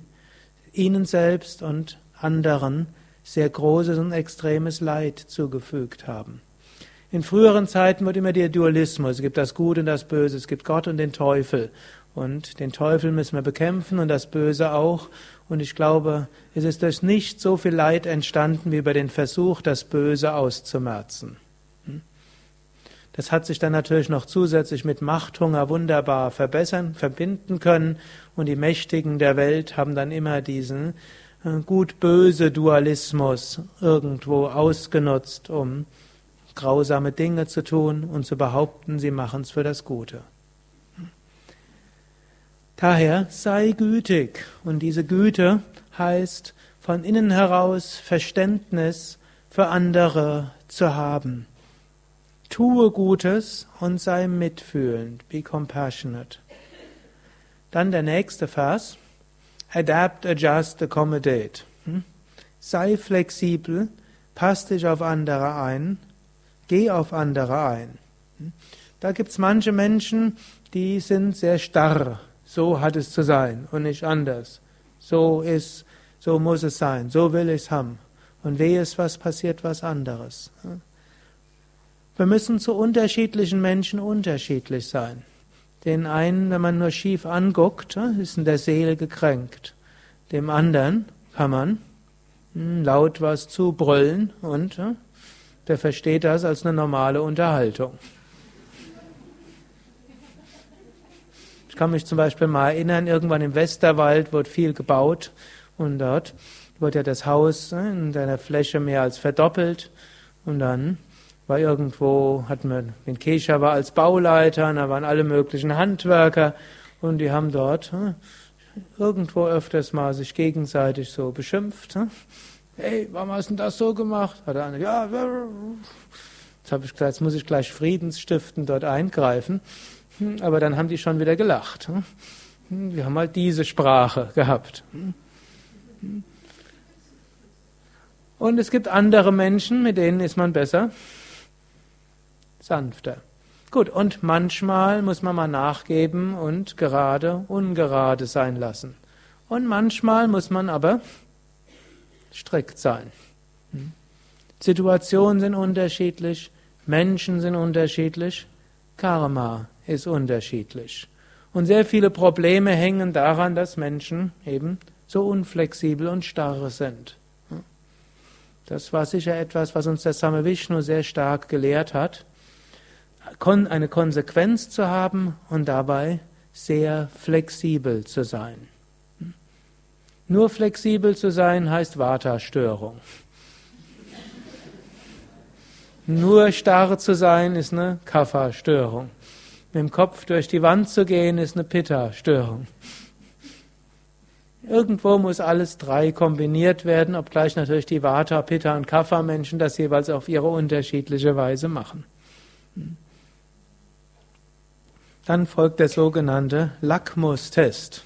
[SPEAKER 1] ihnen selbst und anderen sehr großes und extremes Leid zugefügt haben. In früheren Zeiten wird immer der Dualismus, es gibt das Gute und das Böse, es gibt Gott und den Teufel. Und den Teufel müssen wir bekämpfen und das Böse auch. Und ich glaube, es ist durch nicht so viel Leid entstanden wie über den Versuch, das Böse auszumerzen. Hm? Das hat sich dann natürlich noch zusätzlich mit Machthunger wunderbar verbessern, verbinden können. Und die Mächtigen der Welt haben dann immer diesen gut-böse Dualismus irgendwo ausgenutzt, um grausame Dinge zu tun und zu behaupten, sie machen es für das Gute. Daher sei gütig und diese Güte heißt von innen heraus Verständnis für andere zu haben. Tue Gutes und sei mitfühlend, be compassionate. Dann der nächste Vers. Adapt, adjust, accommodate. Hm? Sei flexibel, pass dich auf andere ein, geh auf andere ein. Hm? Da gibt's manche Menschen, die sind sehr starr. So hat es zu sein und nicht anders. So ist, so muss es sein, so will ich es haben. Und wehe es was passiert was anderes. Hm? Wir müssen zu unterschiedlichen Menschen unterschiedlich sein. Den einen, wenn man nur schief anguckt, ist in der Seele gekränkt. Dem anderen kann man hm, laut was zubrüllen und der versteht das als eine normale Unterhaltung. Ich kann mich zum Beispiel mal erinnern, irgendwann im Westerwald wurde viel gebaut und dort wurde ja das Haus in seiner Fläche mehr als verdoppelt und dann war irgendwo, hatten wir, den Kesha war als Bauleiter, da waren alle möglichen Handwerker und die haben dort ne, irgendwo öfters mal sich gegenseitig so beschimpft. Ne. Hey, warum hast du das so gemacht? Hat andere, ja, jetzt habe ich gesagt, jetzt muss ich gleich Friedensstiften dort eingreifen. Hm, aber dann haben die schon wieder gelacht. Hm. Hm, wir haben halt diese Sprache gehabt. Und es gibt andere Menschen, mit denen ist man besser sanfter. Gut, und manchmal muss man mal nachgeben und gerade ungerade sein lassen. Und manchmal muss man aber strikt sein. Situationen sind unterschiedlich, Menschen sind unterschiedlich, Karma ist unterschiedlich. Und sehr viele Probleme hängen daran, dass Menschen eben so unflexibel und starr sind. Das war sicher etwas, was uns der Same Vishnu sehr stark gelehrt hat, eine Konsequenz zu haben und dabei sehr flexibel zu sein. Nur flexibel zu sein heißt Vata-Störung. Nur starr zu sein ist eine Kapha-Störung. Mit dem Kopf durch die Wand zu gehen ist eine Pitta-Störung. Irgendwo muss alles drei kombiniert werden, obgleich natürlich die Vata, Pitta und Kapha-Menschen das jeweils auf ihre unterschiedliche Weise machen. Dann folgt der sogenannte Lackmustest.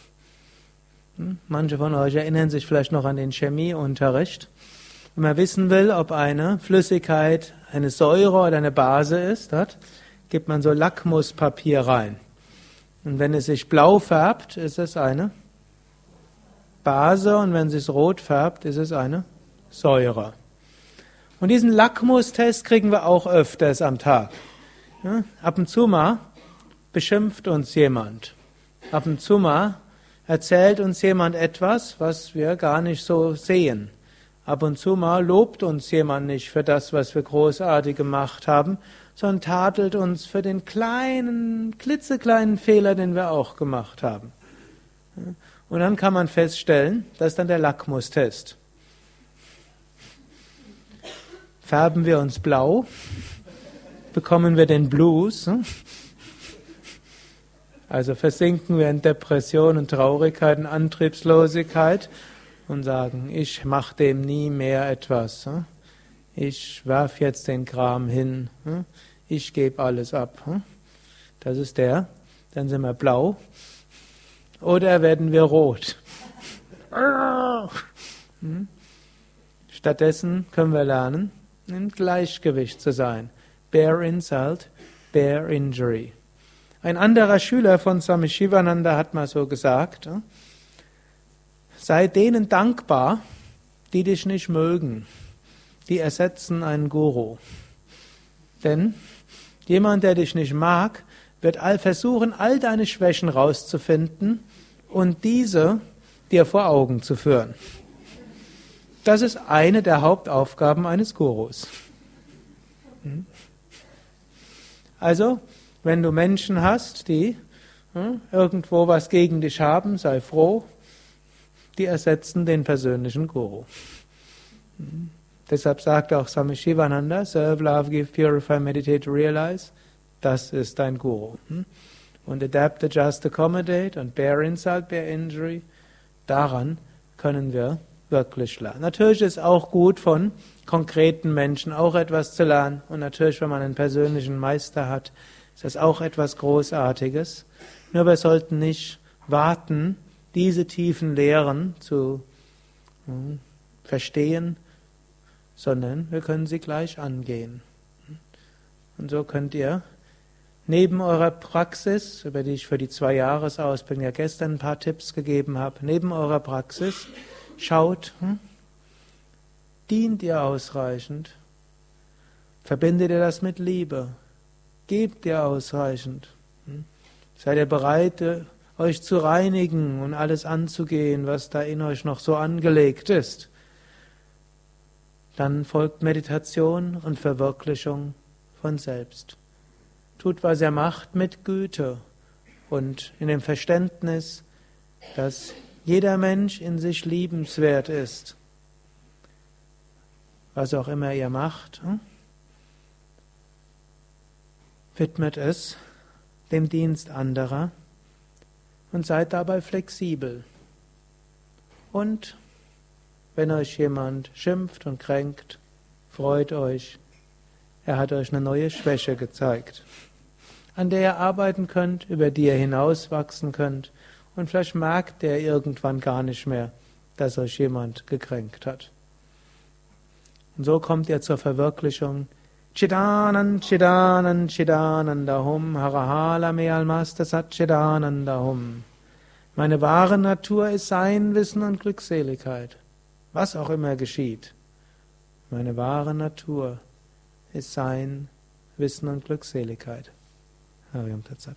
[SPEAKER 1] Hm? Manche von euch erinnern sich vielleicht noch an den Chemieunterricht. Wenn man wissen will, ob eine Flüssigkeit eine Säure oder eine Base ist, dort gibt man so Lackmuspapier rein. Und wenn es sich blau färbt, ist es eine Base und wenn es sich rot färbt, ist es eine Säure. Und diesen Lackmustest kriegen wir auch öfters am Tag. Ja, ab und zu mal beschimpft uns jemand. Ab und zu mal erzählt uns jemand etwas, was wir gar nicht so sehen. Ab und zu mal lobt uns jemand nicht für das, was wir großartig gemacht haben, sondern tadelt uns für den kleinen, klitzekleinen Fehler, den wir auch gemacht haben. Und dann kann man feststellen, das ist dann der Lackmustest. Färben wir uns blau, bekommen wir den Blues, also versinken wir in Depression und Traurigkeit und Antriebslosigkeit und sagen, ich mache dem nie mehr etwas. Hm? Ich werf jetzt den Kram hin. Hm? Ich gebe alles ab. Hm? Das ist der. Dann sind wir blau. Oder werden wir rot. Stattdessen können wir lernen, im Gleichgewicht zu sein. Bear insult, bear injury. Ein anderer Schüler von Swami Shivananda hat mal so gesagt, sei denen dankbar, die dich nicht mögen. Die ersetzen einen Guru. Denn jemand, der dich nicht mag, wird all versuchen, all deine Schwächen rauszufinden und diese dir vor Augen zu führen. Das ist eine der Hauptaufgaben eines Gurus. Hm? Also, wenn du Menschen hast, die hm, irgendwo was gegen dich haben, sei froh, die ersetzen den persönlichen Guru. Hm. Deshalb sagt auch Swami Shivananda, Serve, Love, Give, Purify, Meditate, Realize, das ist dein Guru. Hm. Und Adapt, Adjust, Accommodate und Bear Insult, Bear Injury, daran können wir wirklich lernen. Natürlich ist auch gut von konkreten Menschen auch etwas zu lernen und natürlich, wenn man einen persönlichen Meister hat, ist das auch etwas Großartiges. Nur wir sollten nicht warten, diese tiefen Lehren zu hm, verstehen, sondern wir können sie gleich angehen. Und so könnt ihr neben eurer Praxis, über die ich für die zwei Jahresausbildung ja gestern ein paar Tipps gegeben habe, neben eurer Praxis, schaut, hm, dient ihr ausreichend? Verbindet ihr das mit Liebe? Gebt ihr ausreichend? Hm? Seid ihr bereit, äh, euch zu reinigen und alles anzugehen, was da in euch noch so angelegt ist? Dann folgt Meditation und Verwirklichung von selbst. Tut, was er macht, mit Güte und in dem Verständnis, dass jeder Mensch in sich liebenswert ist. Was auch immer ihr macht, hm? Widmet es dem Dienst anderer und seid dabei flexibel. Und wenn euch jemand schimpft und kränkt, freut euch, er hat euch eine neue Schwäche gezeigt, an der ihr arbeiten könnt, über die ihr hinauswachsen könnt und vielleicht merkt der irgendwann gar nicht mehr, dass euch jemand gekränkt hat. Und so kommt ihr zur Verwirklichung Chidanan, Chidanan, Chidanandahum, Harahala Mealmaster Sat Chidanandahum. Meine wahre Natur ist Sein, Wissen und Glückseligkeit. Was auch immer geschieht. Meine wahre Natur ist Sein, Wissen und Glückseligkeit. Hariam Tatsat.